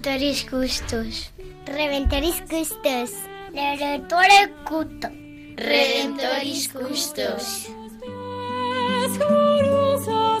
Redentoris Custos. Redentoris Custos. Redentore Cuto. Redentoris Custos. Glorioso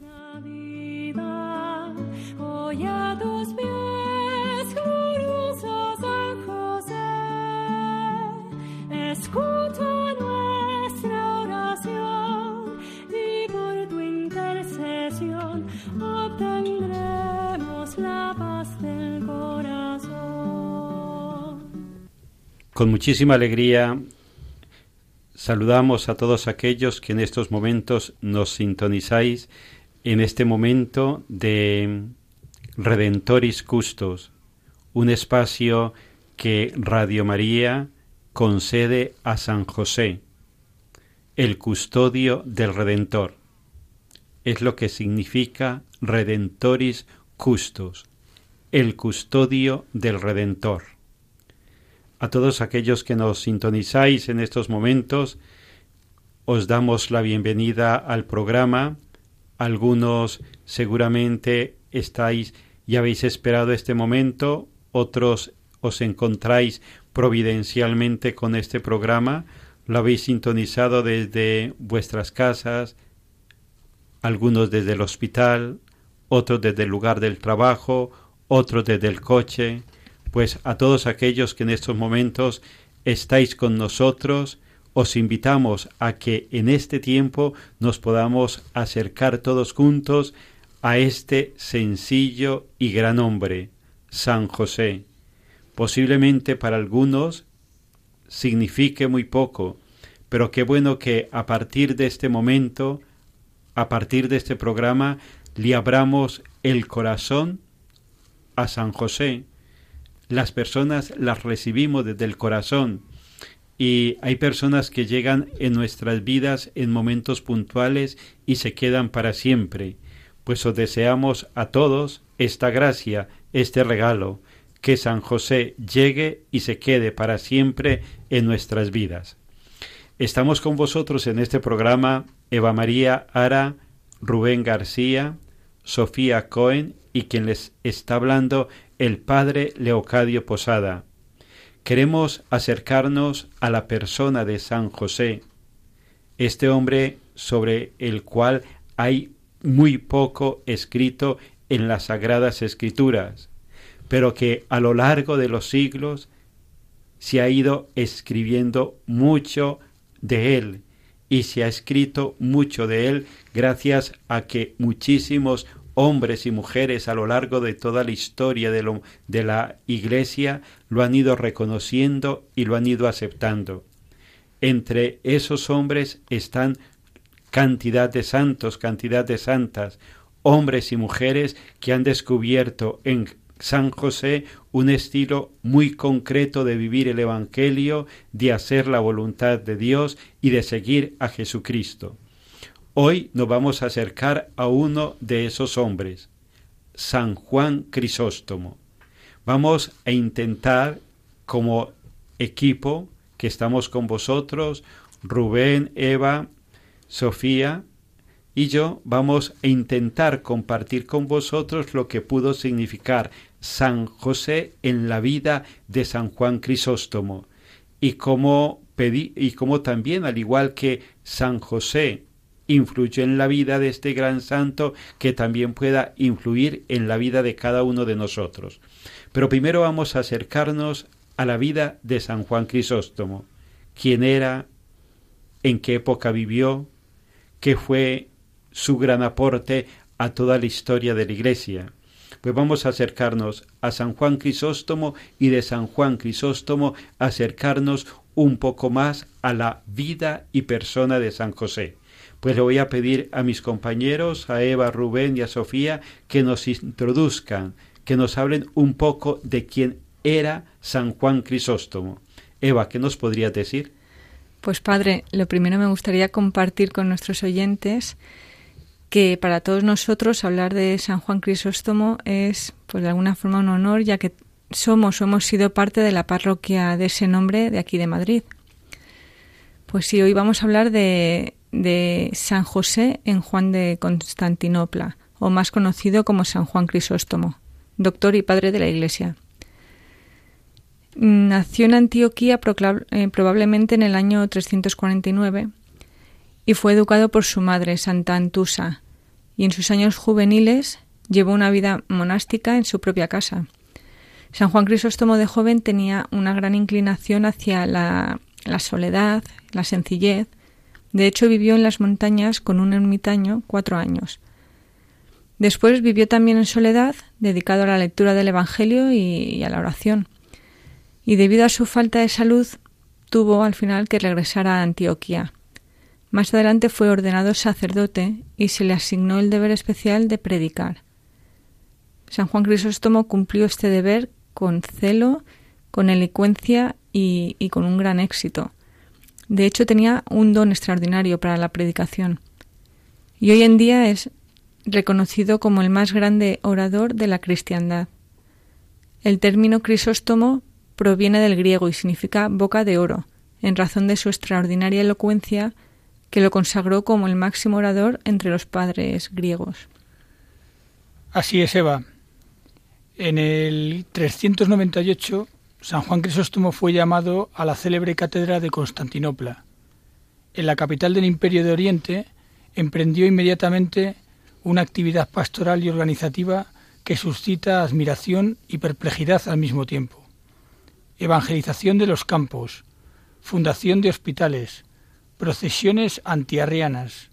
Con muchísima alegría saludamos a todos aquellos que en estos momentos nos sintonizáis en este momento de Redentoris Custos, un espacio que Radio María concede a San José, el custodio del Redentor. Es lo que significa Redentoris Custos, el custodio del Redentor. A todos aquellos que nos sintonizáis en estos momentos, os damos la bienvenida al programa. Algunos seguramente estáis y habéis esperado este momento, otros os encontráis providencialmente con este programa, lo habéis sintonizado desde vuestras casas, algunos desde el hospital, otros desde el lugar del trabajo, otros desde el coche, pues a todos aquellos que en estos momentos estáis con nosotros, os invitamos a que en este tiempo nos podamos acercar todos juntos a este sencillo y gran hombre, San José. Posiblemente para algunos signifique muy poco, pero qué bueno que a partir de este momento, a partir de este programa, le abramos el corazón a San José. Las personas las recibimos desde el corazón y hay personas que llegan en nuestras vidas en momentos puntuales y se quedan para siempre. Pues os deseamos a todos esta gracia, este regalo, que San José llegue y se quede para siempre en nuestras vidas. Estamos con vosotros en este programa Eva María Ara, Rubén García, Sofía Cohen y quien les está hablando el Padre Leocadio Posada. Queremos acercarnos a la persona de San José, este hombre sobre el cual hay muy poco escrito en las sagradas escrituras, pero que a lo largo de los siglos se ha ido escribiendo mucho de él y se ha escrito mucho de él gracias a que muchísimos hombres y mujeres a lo largo de toda la historia de, la Iglesia lo han ido reconociendo y lo han ido aceptando. Entre esos hombres están cantidad de santos, cantidad de santas, hombres y mujeres que han descubierto en San José un estilo muy concreto de vivir el Evangelio, de hacer la voluntad de Dios y de seguir a Jesucristo. Hoy nos vamos a acercar a uno de esos hombres, San Juan Crisóstomo. Vamos a intentar, como equipo que estamos con vosotros, Rubén, Eva, Sofía y yo, vamos a intentar compartir con vosotros lo que pudo significar San José en la vida de San Juan Crisóstomo y cómo, también, al igual que San José influyó en la vida de este gran santo, que también pueda influir en la vida de cada uno de nosotros. Pero primero vamos a acercarnos a la vida de San Juan Crisóstomo, quién era, en qué época vivió, qué fue su gran aporte a toda la historia de la Iglesia. Pues vamos a acercarnos a San Juan Crisóstomo y de San Juan Crisóstomo acercarnos un poco más a la vida y persona de San José. Pues le voy a pedir a mis compañeros, a Eva, Rubén y a Sofía, que nos introduzcan, que nos hablen un poco de quién era San Juan Crisóstomo. Eva, ¿qué nos podrías decir? Pues padre, lo primero me gustaría compartir con nuestros oyentes que para todos nosotros hablar de San Juan Crisóstomo es, pues de alguna forma, un honor, ya que somos o hemos sido parte de la parroquia de ese nombre de aquí de Madrid. Pues sí, hoy vamos a hablar de, de San José en Juan de Constantinopla, o más conocido como San Juan Crisóstomo, doctor y padre de la Iglesia. Nació en Antioquía eh, probablemente en el año 349 y fue educado por su madre, Santa Antusa, y en sus años juveniles llevó una vida monástica en su propia casa. San Juan Crisóstomo de joven tenía una gran inclinación hacia la, la soledad, la sencillez. De hecho, vivió en las montañas con un ermitaño cuatro años. Después vivió también en soledad, dedicado a la lectura del Evangelio y a la oración. Y debido a su falta de salud, tuvo al final que regresar a Antioquía. Más adelante fue ordenado sacerdote y se le asignó el deber especial de predicar. San Juan Crisóstomo cumplió este deber con celo, con elocuencia y, y con un gran éxito. De hecho, tenía un don extraordinario para la predicación. Y hoy en día es reconocido como el más grande orador de la cristiandad. El término Crisóstomo proviene del griego y significa boca de oro, en razón de su extraordinaria elocuencia que lo consagró como el máximo orador entre los padres griegos. Así es, Eva. En el 398, San Juan Crisóstomo fue llamado a la célebre cátedra de Constantinopla. En la capital del Imperio de Oriente, emprendió inmediatamente una actividad pastoral y organizativa que suscita admiración y perplejidad al mismo tiempo. Evangelización de los campos, fundación de hospitales, procesiones antiarrianas,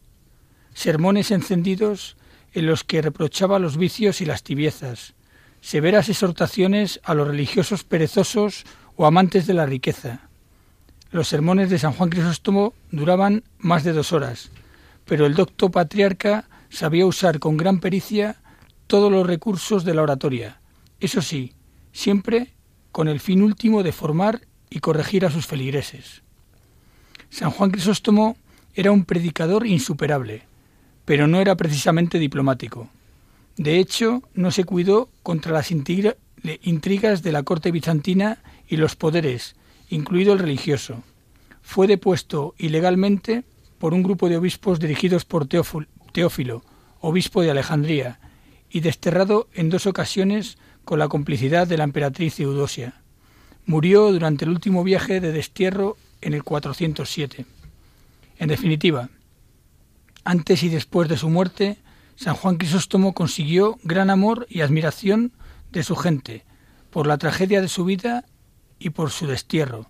sermones encendidos en los que reprochaba los vicios y las tibiezas, severas exhortaciones a los religiosos perezosos o amantes de la riqueza. Los sermones de San Juan Crisóstomo duraban más de dos horas, pero el docto patriarca sabía usar con gran pericia todos los recursos de la oratoria, eso sí, siempre con el fin último de formar y corregir a sus feligreses. San Juan Crisóstomo era un predicador insuperable, pero no era precisamente diplomático. De hecho, no se cuidó contra las intrigas de la corte bizantina y los poderes, incluido el religioso. Fue depuesto ilegalmente por un grupo de obispos dirigidos por Teófilo, obispo de Alejandría, y desterrado en dos ocasiones con la complicidad de la emperatriz Eudosia. Murió durante el último viaje de destierro en el 407. En definitiva, antes y después de su muerte, San Juan Crisóstomo consiguió gran amor y admiración de su gente por la tragedia de su vida y por su destierro,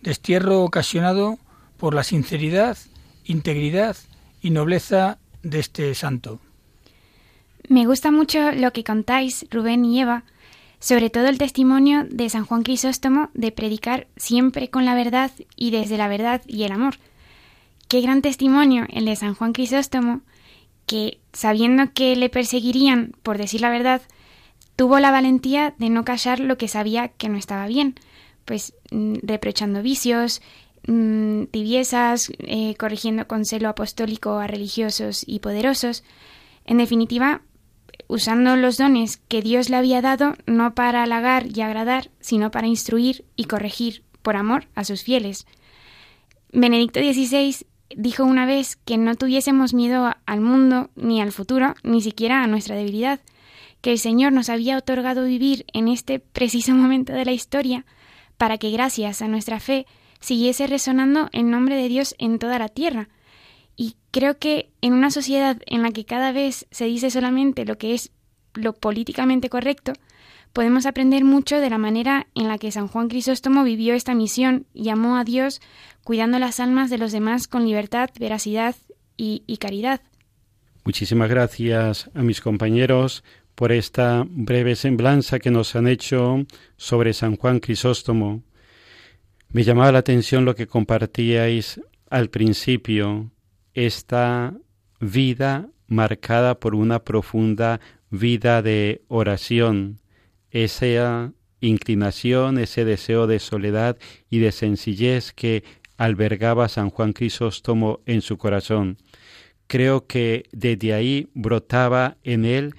destierro ocasionado por la sinceridad, integridad y nobleza de este santo. Me gusta mucho lo que contáis, Rubén y Eva, sobre todo el testimonio de San Juan Crisóstomo de predicar siempre con la verdad y desde la verdad y el amor. Qué gran testimonio el de San Juan Crisóstomo, que, sabiendo que le perseguirían por decir la verdad, tuvo la valentía de no callar lo que sabía que no estaba bien, pues mm, reprochando vicios, mm, tibiezas, eh, corrigiendo con celo apostólico a religiosos y poderosos, en definitiva, usando los dones que Dios le había dado no para halagar y agradar, sino para instruir y corregir por amor a sus fieles. Benedicto XVI dijo una vez que no tuviésemos miedo al mundo ni al futuro, ni siquiera a nuestra debilidad, que el Señor nos había otorgado vivir en este preciso momento de la historia, para que gracias a nuestra fe siguiese resonando el nombre de Dios en toda la tierra. Y creo que en una sociedad en la que cada vez se dice solamente lo que es lo políticamente correcto, podemos aprender mucho de la manera en la que San Juan Crisóstomo vivió esta misión y amó a Dios cuidando las almas de los demás con libertad, veracidad y, caridad. Muchísimas gracias a mis compañeros por esta breve semblanza que nos han hecho sobre San Juan Crisóstomo. Me llamaba la atención lo que compartíais al principio, esta vida marcada por una profunda vida de oración, esa inclinación, ese deseo de soledad y de sencillez que albergaba San Juan Crisóstomo en su corazón. Creo que desde ahí brotaba en él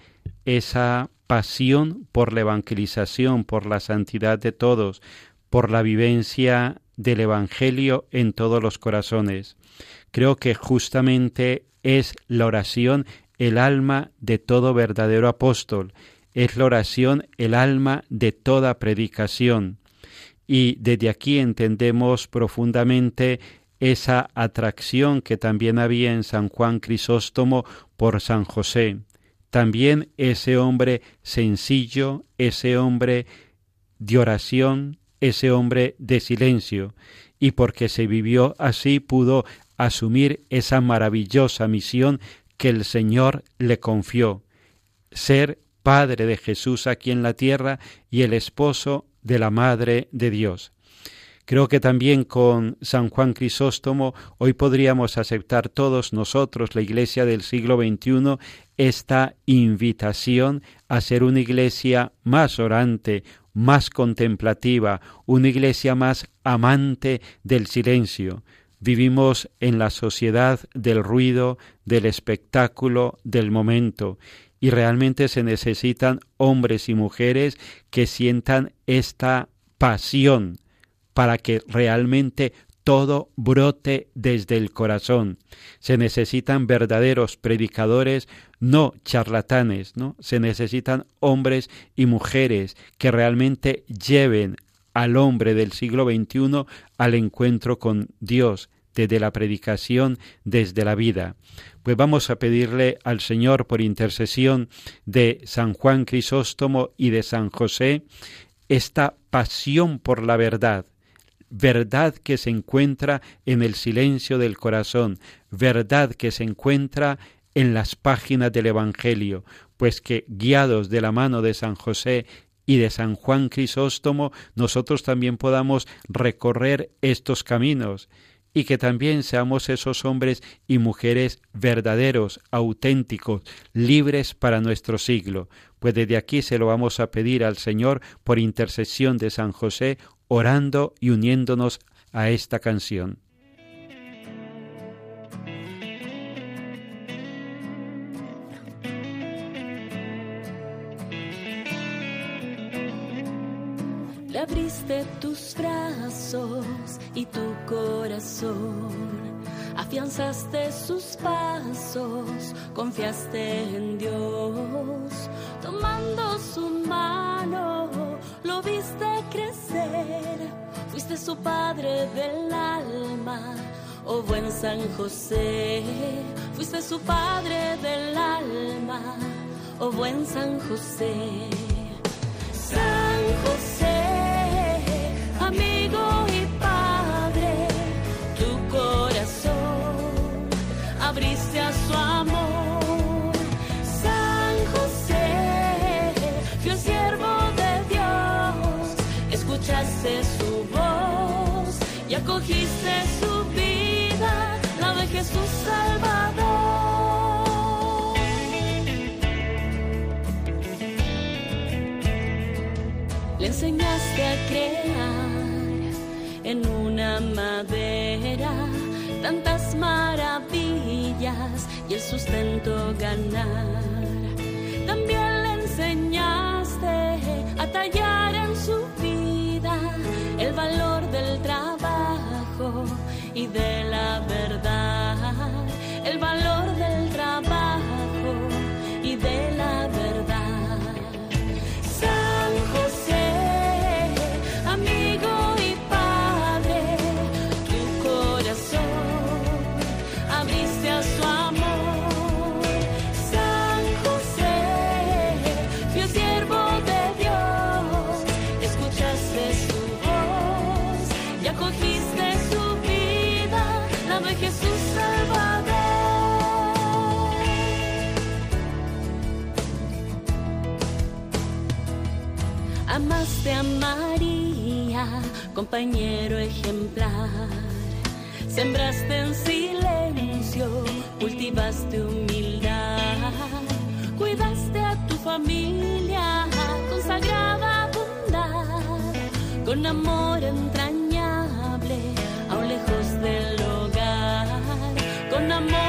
esa pasión por la evangelización, por la santidad de todos, por la vivencia del Evangelio en todos los corazones. Creo que justamente es la oración el alma de todo verdadero apóstol, es la oración el alma de toda predicación. Y desde aquí entendemos profundamente esa atracción que también había en San Juan Crisóstomo por San José. También ese hombre sencillo, ese hombre de oración, ese hombre de silencio, y porque se vivió así pudo asumir esa maravillosa misión que el Señor le confió, ser Padre de Jesús aquí en la tierra y el esposo de la Madre de Dios. Creo que también con San Juan Crisóstomo hoy podríamos aceptar todos nosotros, la Iglesia del siglo XXI, esta invitación a ser una Iglesia más orante, más contemplativa, una Iglesia más amante del silencio. Vivimos en la sociedad del ruido, del espectáculo, del momento, y realmente se necesitan hombres y mujeres que sientan esta pasión para que realmente todo brote desde el corazón. Se necesitan verdaderos predicadores, no charlatanes, ¿no? Se necesitan hombres y mujeres que realmente lleven al hombre del siglo XXI al encuentro con Dios, desde la predicación, desde la vida. Pues vamos a pedirle al Señor por intercesión de San Juan Crisóstomo y de San José esta pasión por la verdad, verdad que se encuentra en el silencio del corazón, verdad que se encuentra en las páginas del Evangelio, pues que guiados de la mano de San José y de San Juan Crisóstomo, nosotros también podamos recorrer estos caminos y que también seamos esos hombres y mujeres verdaderos, auténticos, libres para nuestro siglo. Pues desde aquí se lo vamos a pedir al Señor por intercesión de San José, orando y uniéndonos a esta canción. Afianzaste sus pasos, confiaste en Dios, tomando su mano, lo viste crecer, fuiste su padre del alma. Oh buen San José, fuiste su padre del alma. Oh buen San José. Su voz y acogiste su vida, la de Jesús Salvador. Le enseñaste a crear en una madera tantas maravillas y el sustento ganar. También le enseñaste a tallar en su y de la verdad. Amor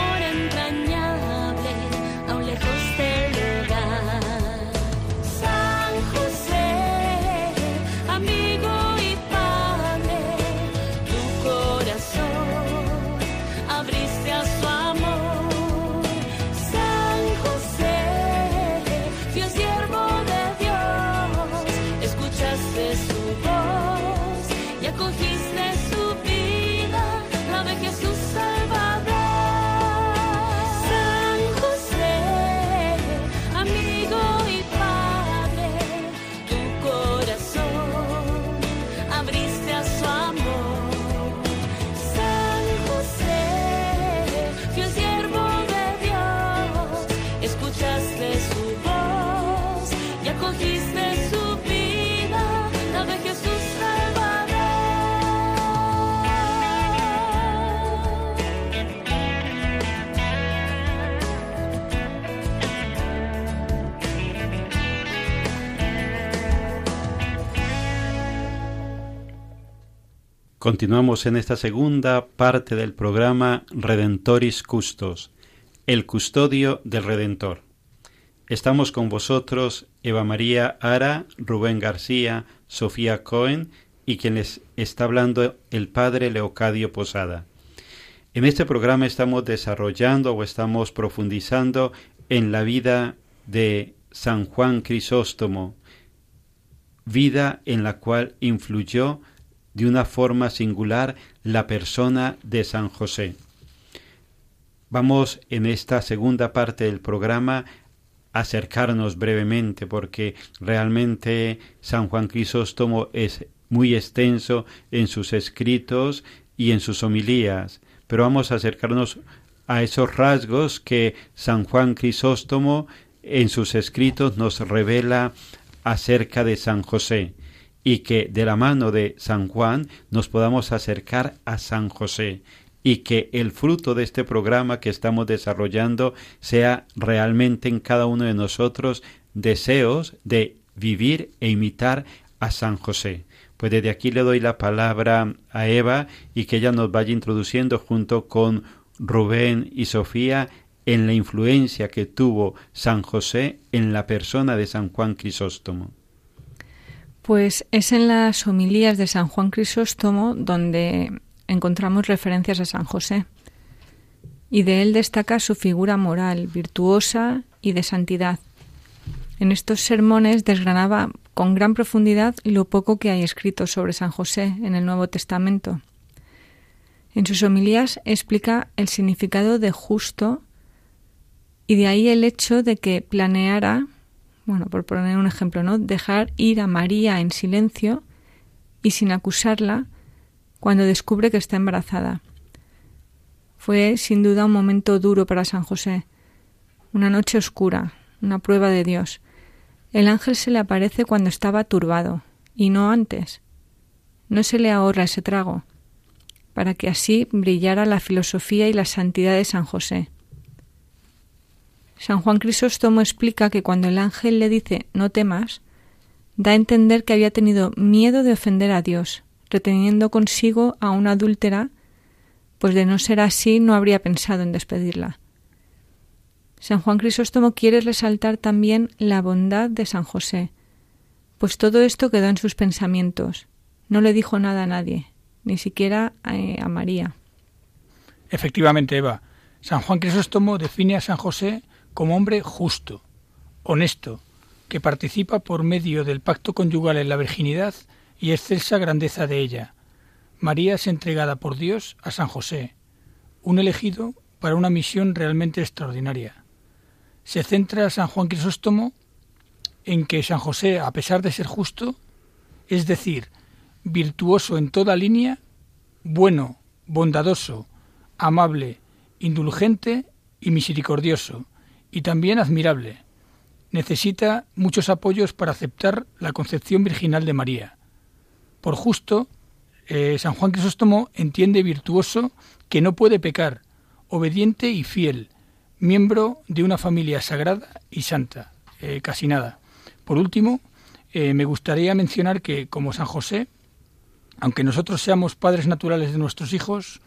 Continuamos en esta segunda parte del programa Redentoris Custos, el custodio del Redentor. Estamos con vosotros Eva María Ara, Rubén García, Sofía Cohen y quien les está hablando el padre Leocadio Posada. En este programa estamos desarrollando o estamos profundizando en la vida de San Juan Crisóstomo, vida en la cual influyó de una forma singular la persona de San José. Vamos en esta segunda parte del programa a acercarnos brevemente porque realmente San Juan Crisóstomo es muy extenso en sus escritos y en sus homilías, pero vamos a acercarnos a esos rasgos que San Juan Crisóstomo en sus escritos nos revela acerca de San José y que de la mano de San Juan nos podamos acercar a San José y que el fruto de este programa que estamos desarrollando sea realmente en cada uno de nosotros deseos de vivir e imitar a San José. Pues desde aquí le doy la palabra a Eva y que ella nos vaya introduciendo junto con Rubén y Sofía en la influencia que tuvo San José en la persona de San Juan Crisóstomo. Pues es en las homilías de San Juan Crisóstomo donde encontramos referencias a San José. Y de él destaca su figura moral, virtuosa y de santidad. En estos sermones desgranaba con gran profundidad lo poco que hay escrito sobre San José en el Nuevo Testamento. En sus homilías explica el significado de justo y de ahí el hecho de que planeara, bueno, por poner un ejemplo, ¿no? Dejar ir a María en silencio y sin acusarla cuando descubre que está embarazada. Fue sin duda un momento duro para San José, una noche oscura, una prueba de Dios. El ángel se le aparece cuando estaba turbado, y no antes. No se le ahorra ese trago, para que así brillara la filosofía y la santidad de San José. San Juan Crisóstomo explica que cuando el ángel le dice no temas, da a entender que había tenido miedo de ofender a Dios, reteniendo consigo a una adúltera, pues de no ser así no habría pensado en despedirla. San Juan Crisóstomo quiere resaltar también la bondad de San José, pues todo esto quedó en sus pensamientos. No le dijo nada a nadie, ni siquiera a, a María. Efectivamente, Eva, San Juan Crisóstomo define a San José como hombre justo, honesto, que participa por medio del pacto conyugal en la virginidad y excelsa grandeza de ella. María es entregada por Dios a San José, un elegido para una misión realmente extraordinaria. Se centra San Juan Crisóstomo en que San José, a pesar de ser justo, es decir, virtuoso en toda línea, bueno, bondadoso, amable, indulgente y misericordioso, y también admirable. Necesita muchos apoyos para aceptar la concepción virginal de María. Por justo, eh, San Juan Crisóstomo entiende virtuoso que no puede pecar, obediente y fiel, miembro de una familia sagrada y santa, eh, casi nada. Por último, eh, me gustaría mencionar que, como San José, aunque nosotros seamos padres naturales de nuestros hijos,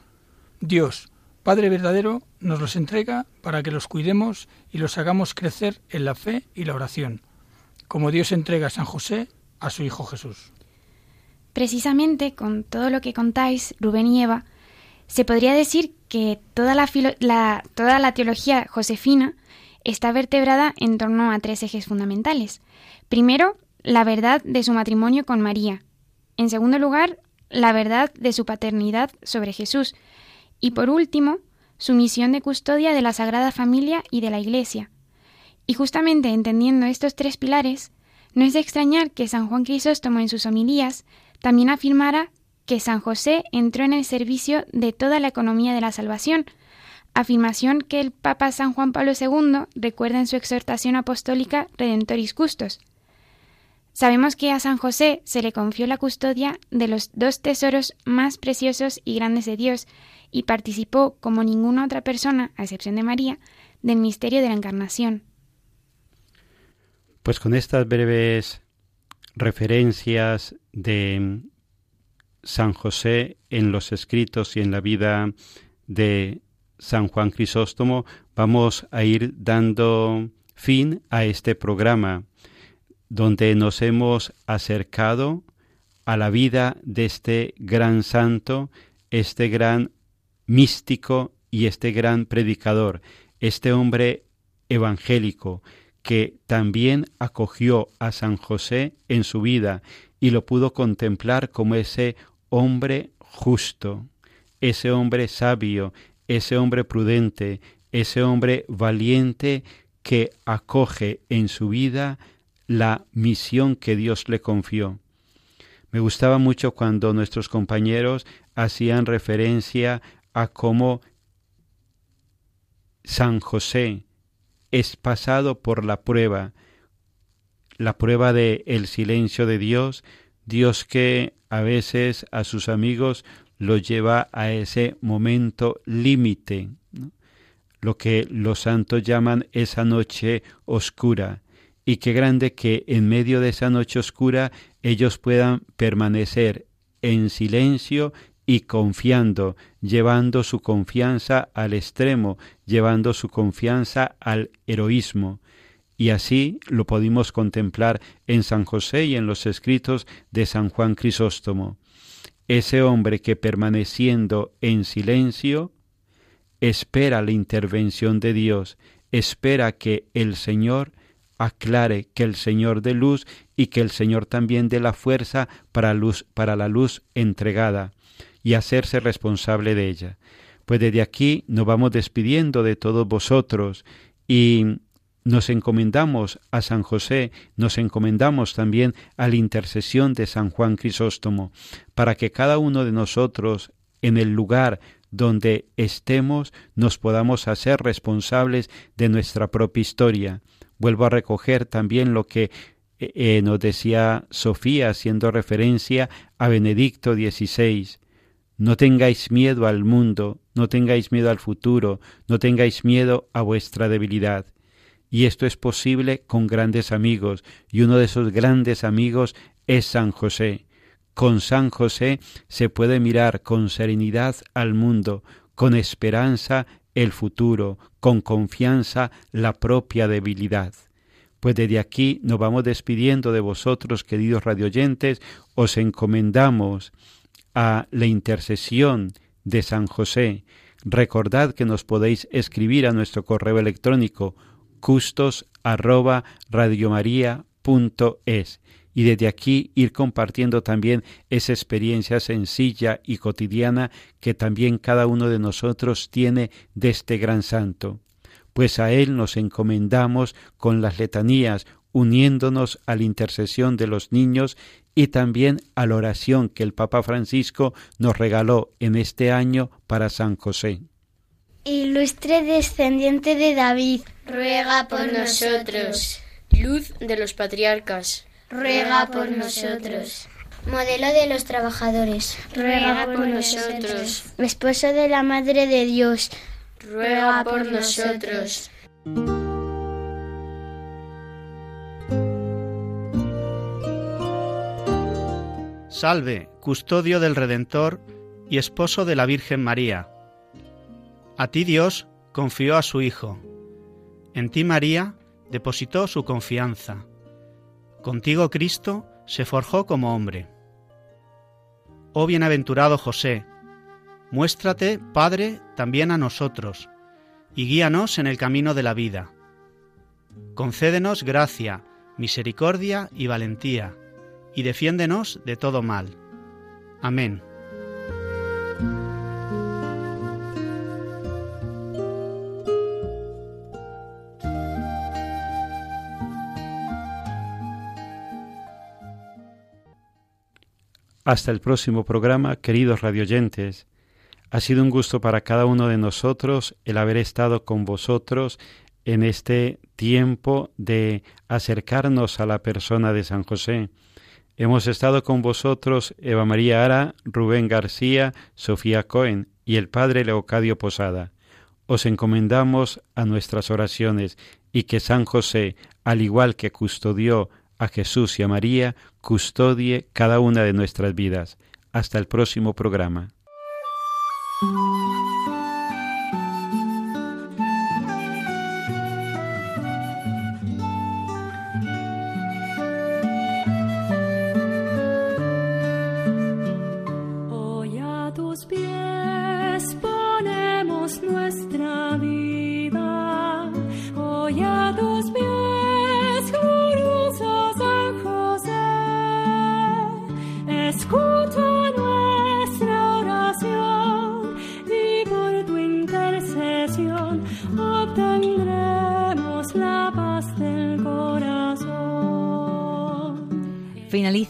Dios, Padre verdadero, nos los entrega para que los cuidemos y los hagamos crecer en la fe y la oración, como Dios entrega a San José a su Hijo Jesús. Precisamente con todo lo que contáis, Rubén y Eva, se podría decir que toda la, toda la teología josefina está vertebrada en torno a tres ejes fundamentales. Primero, la verdad de su matrimonio con María. En segundo lugar, la verdad de su paternidad sobre Jesús. Y por último, su misión de custodia de la Sagrada Familia y de la Iglesia. Y justamente entendiendo estos tres pilares, no es de extrañar que San Juan Crisóstomo en sus homilías también afirmara que San José entró en el servicio de toda la economía de la salvación, afirmación que el Papa San Juan Pablo II recuerda en su exhortación apostólica Redentoris Custos. Sabemos que a San José se le confió la custodia de los dos tesoros más preciosos y grandes de Dios, y participó, como ninguna otra persona, a excepción de María, del misterio de la Encarnación. Pues con estas breves referencias de San José en los escritos y en la vida de San Juan Crisóstomo, vamos a ir dando fin a este programa donde nos hemos acercado a la vida de este gran santo, este gran místico y este gran predicador, este hombre evangélico que también acogió a San José en su vida y lo pudo contemplar como ese hombre justo, ese hombre sabio, ese hombre prudente, ese hombre valiente que acoge en su vida la misión que Dios le confió. Me gustaba mucho cuando nuestros compañeros hacían referencia a cómo San José es pasado por la prueba, la prueba de el silencio de Dios, Dios que a veces a sus amigos lo lleva a ese momento límite, lo que los santos llaman esa noche oscura. Y qué grande que en medio de esa noche oscura ellos puedan permanecer en silencio y confiando, llevando su confianza al extremo, llevando su confianza al heroísmo. Y así lo pudimos contemplar en San José y en los escritos de San Juan Crisóstomo ese hombre que permaneciendo en silencio, espera la intervención de Dios, espera que el Señor aclare, que el Señor dé luz y que el Señor también dé la fuerza para, luz, para la luz entregada y hacerse responsable de ella. Pues desde aquí nos vamos despidiendo de todos vosotros y nos encomendamos a San José, nos encomendamos también a la intercesión de San Juan Crisóstomo, para que cada uno de nosotros en el lugar donde estemos nos podamos hacer responsables de nuestra propia historia. Vuelvo a recoger también lo que eh, eh, nos decía Sofía haciendo referencia a Benedicto XVI. No tengáis miedo al mundo, no tengáis miedo al futuro, no tengáis miedo a vuestra debilidad. Y esto es posible con grandes amigos, y uno de esos grandes amigos es San José. Con San José se puede mirar con serenidad al mundo, con esperanza el futuro, con confianza la propia debilidad. Pues desde aquí nos vamos despidiendo de vosotros, queridos radioyentes, os encomendamos a la intercesión de San José. Recordad que nos podéis escribir a nuestro correo electrónico custos arroba es y desde aquí ir compartiendo también esa experiencia sencilla y cotidiana que también cada uno de nosotros tiene de este gran santo. Pues a él nos encomendamos con las letanías, uniéndonos a la intercesión de los niños y también a la oración que el Papa Francisco nos regaló en este año para San José. Ilustre descendiente de David, ruega por nosotros. Luz de los patriarcas, ruega por nosotros. modelo de los trabajadores, ruega por nosotros. Esposo de la Madre de Dios, ruega por nosotros. Salve, custodio del Redentor y esposo de la Virgen María. A ti Dios confió a su Hijo. En ti María depositó su confianza. Contigo Cristo se forjó como hombre. Oh bienaventurado José, muéstrate, Padre, también a nosotros, y guíanos en el camino de la vida. Concédenos gracia, misericordia y valentía, y defiéndenos de todo mal. Amén. Hasta el próximo programa, queridos radioyentes. Ha sido un gusto para cada uno de nosotros el haber estado con vosotros en este tiempo de acercarnos a la persona de San José. Hemos estado con vosotros Eva María Ara, Rubén García, Sofía Cohen y el Padre Leocadio Posada. Os encomendamos a nuestras oraciones y que San José, al igual que custodió a Jesús y a María, custodie cada una de nuestras vidas. Hasta el próximo programa.